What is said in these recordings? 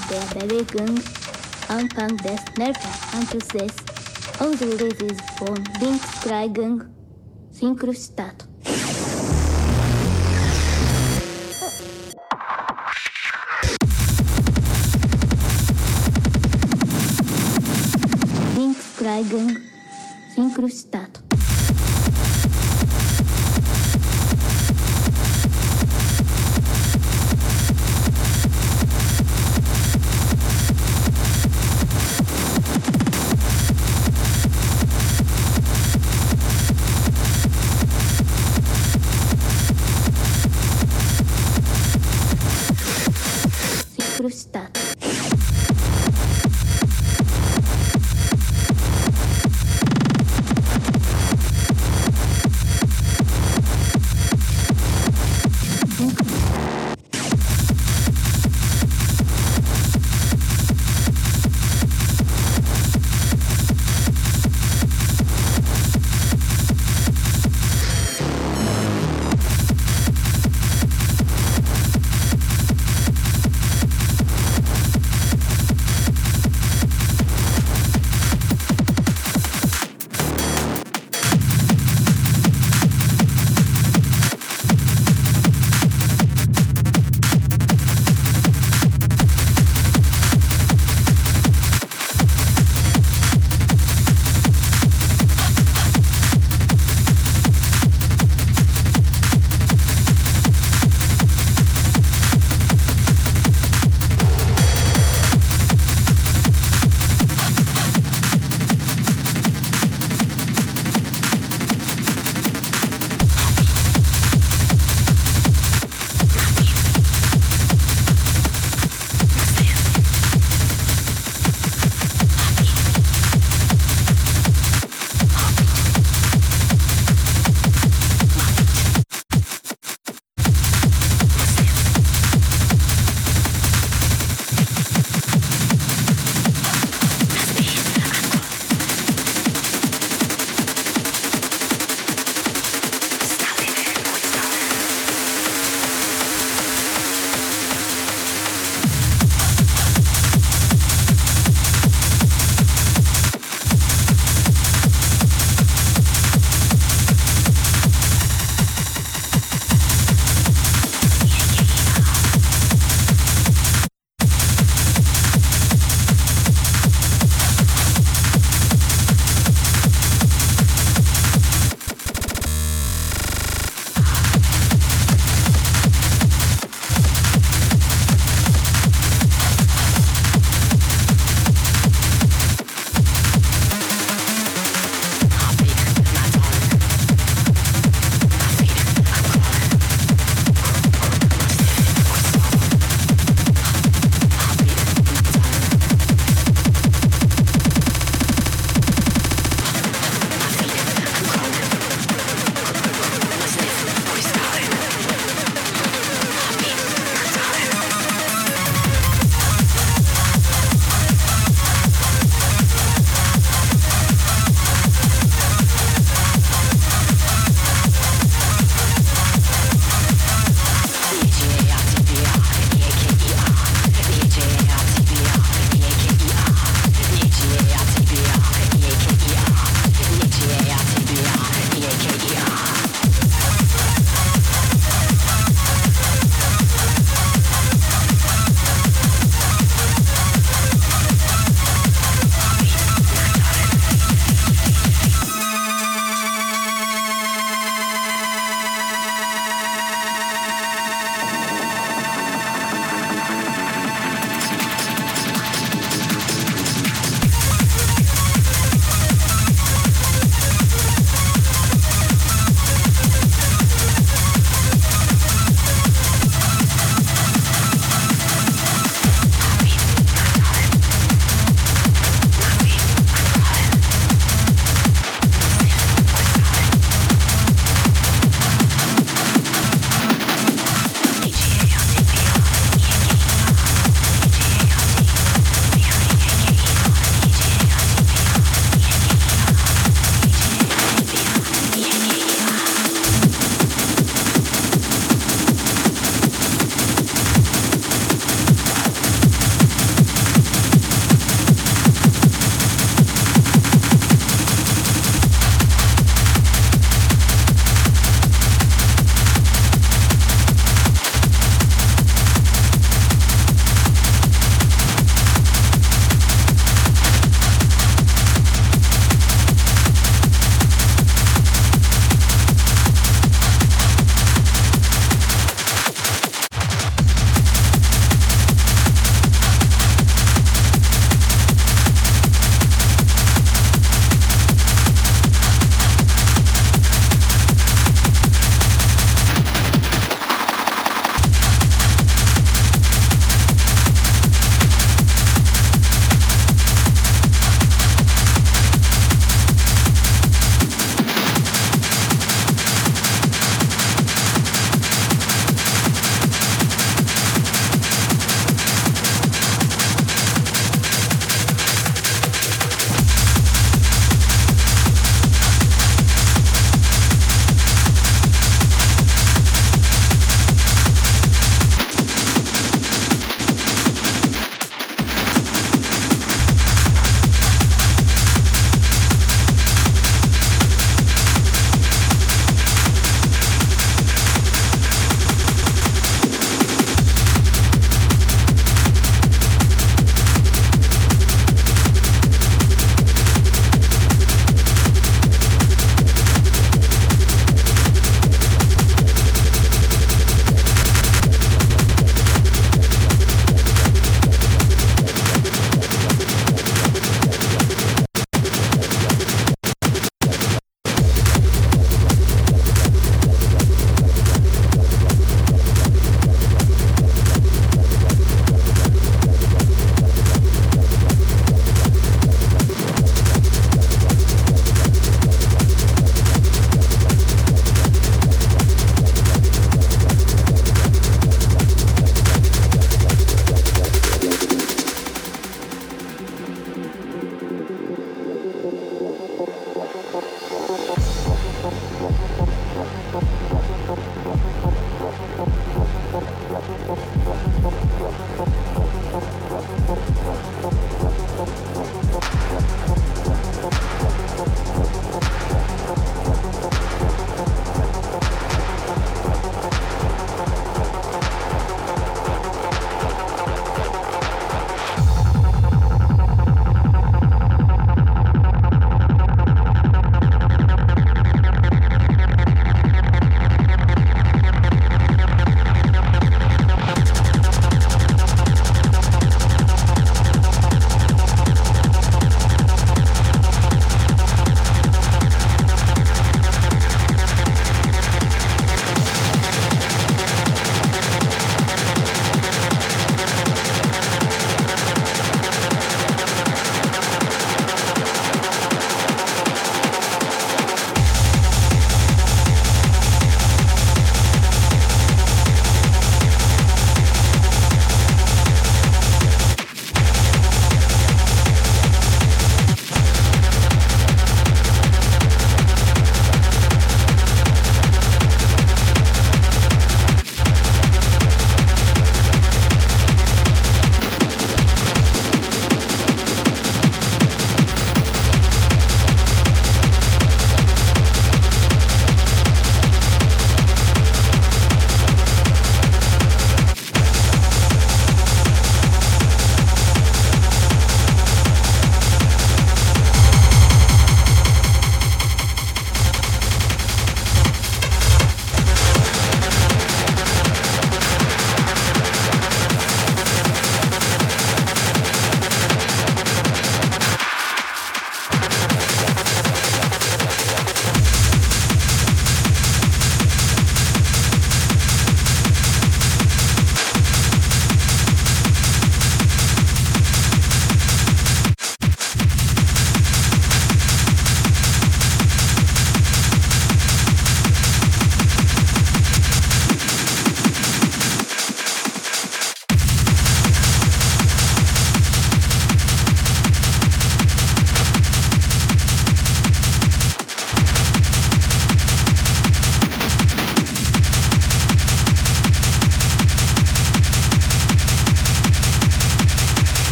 Bewegung Anfang des Nervenanschlusses ausgelöst ist von Linkskreigung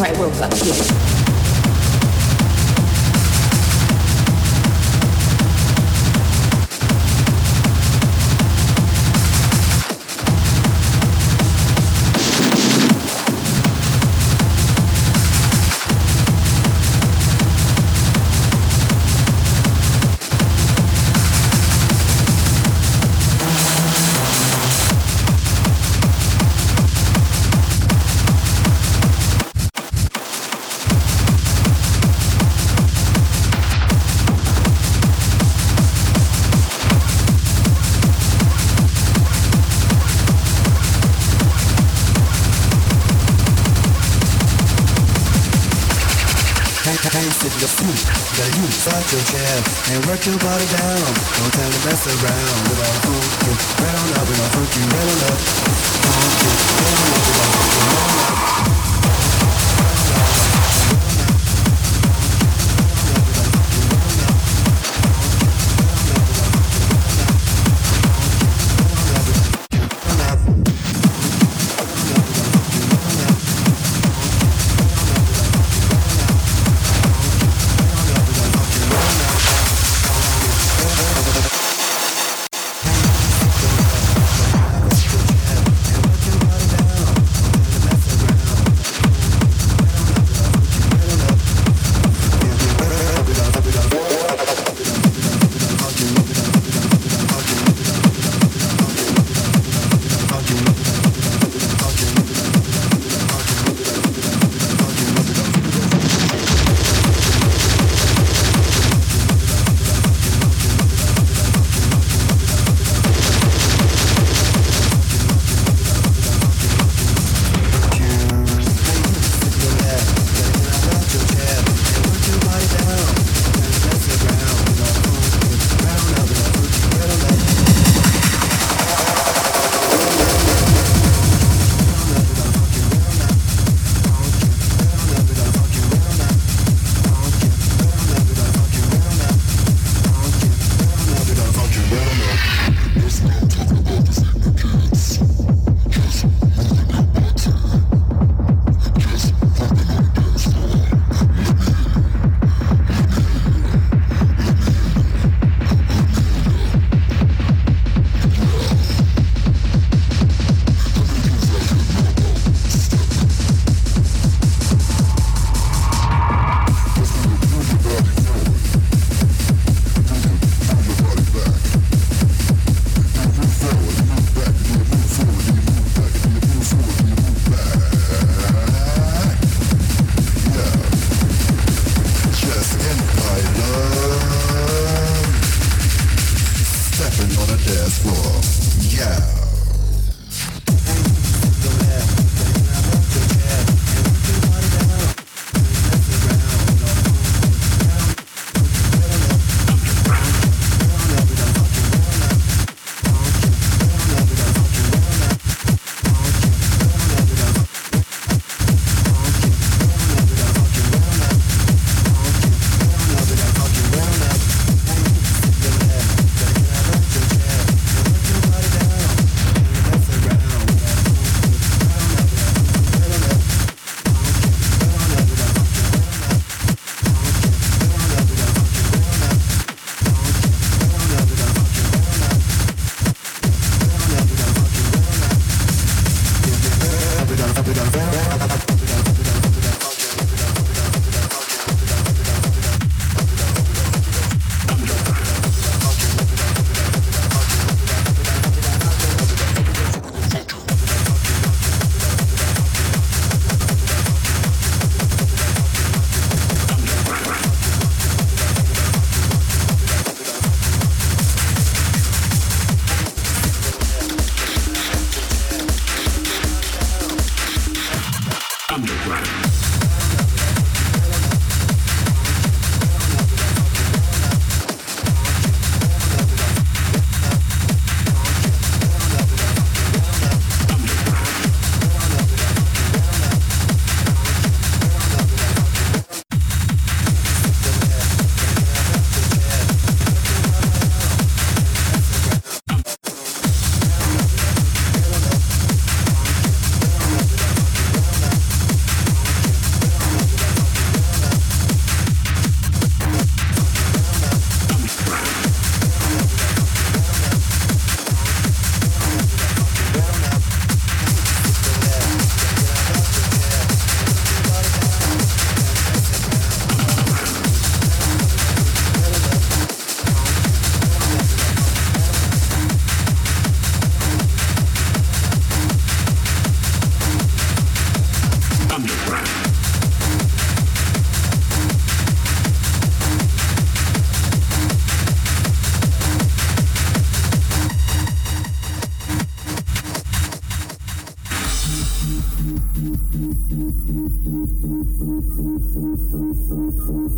All right, we'll up you. work your body down. No time to mess around.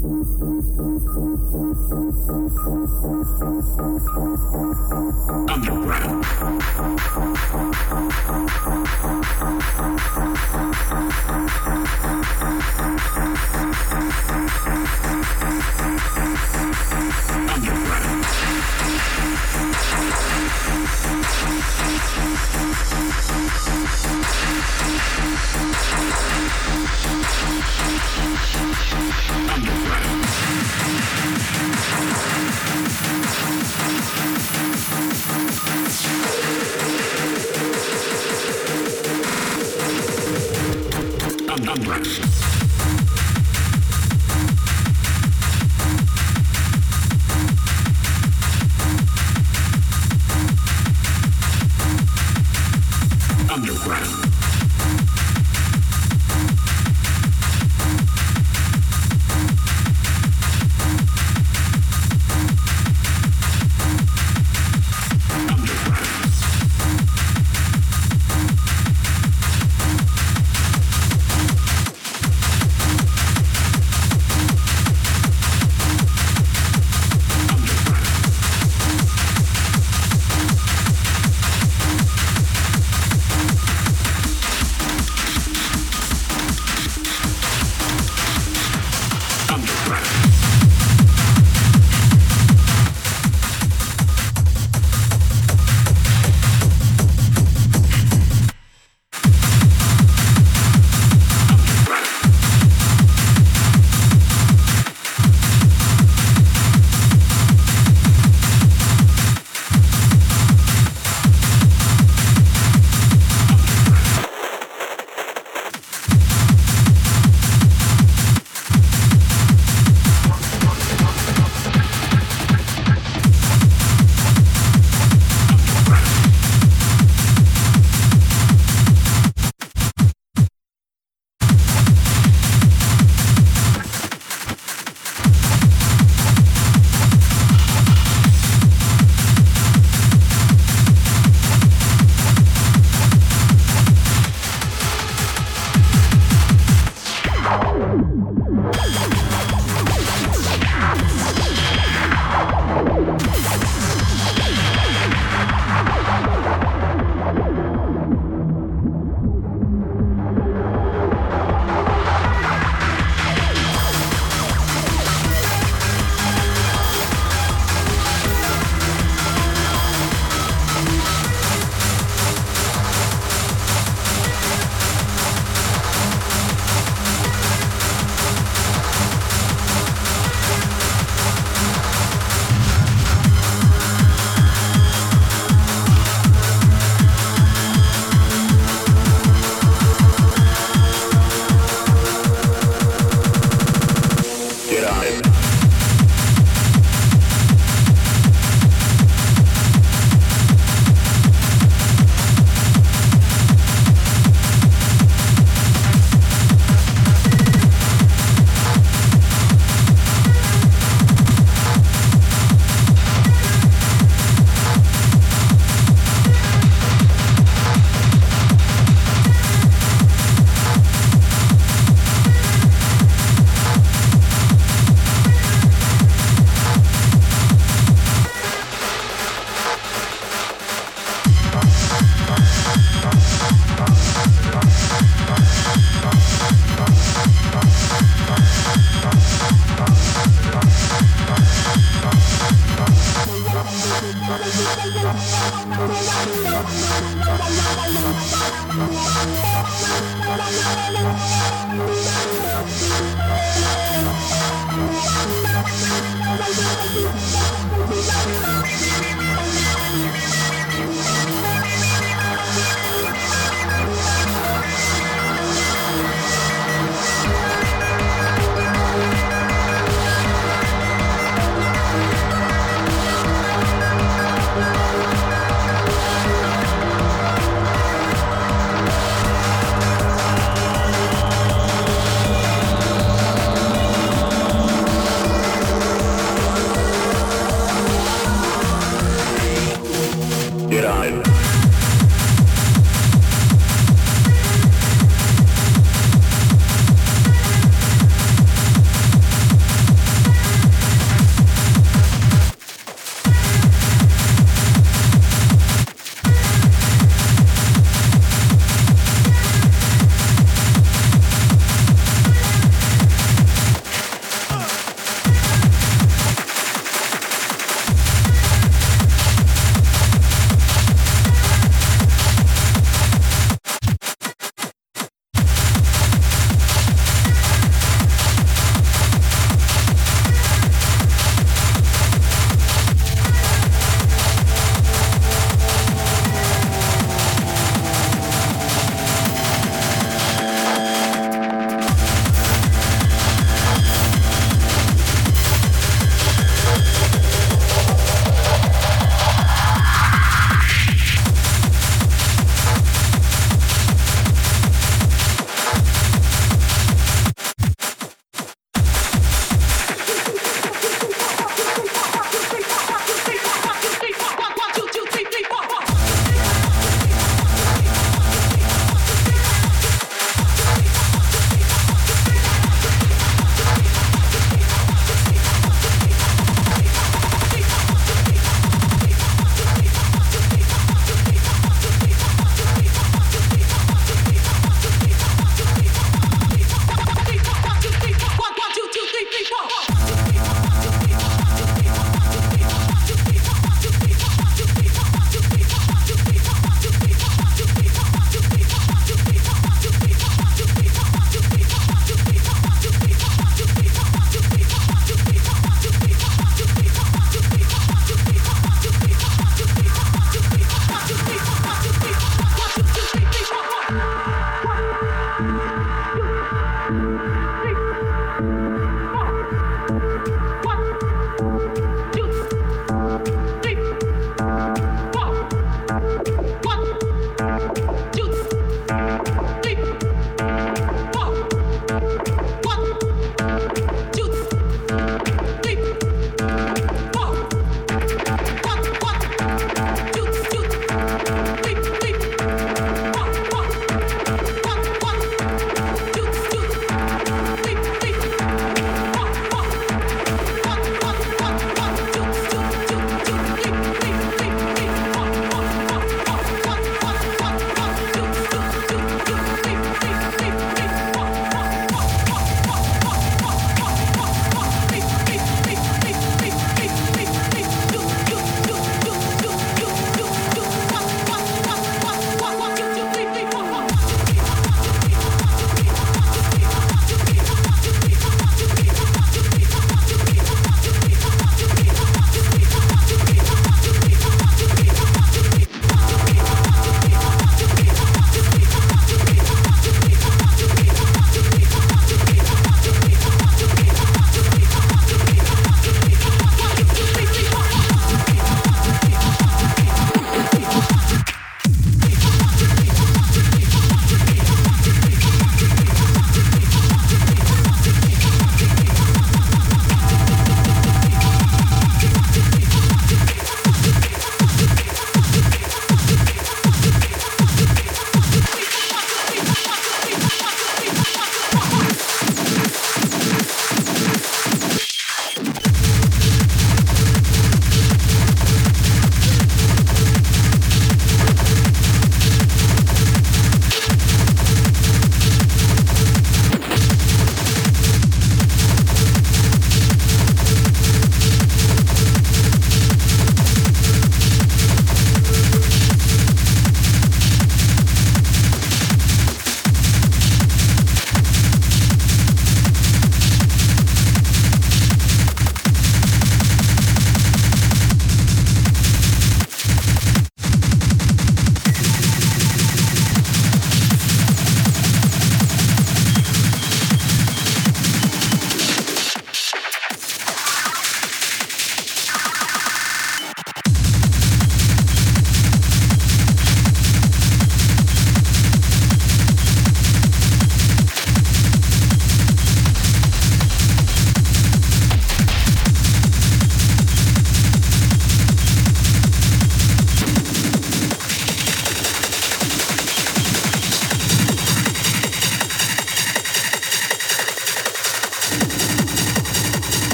Thank you.